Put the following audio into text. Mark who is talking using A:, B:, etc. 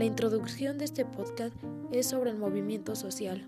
A: La introducción de este podcast es sobre el movimiento social.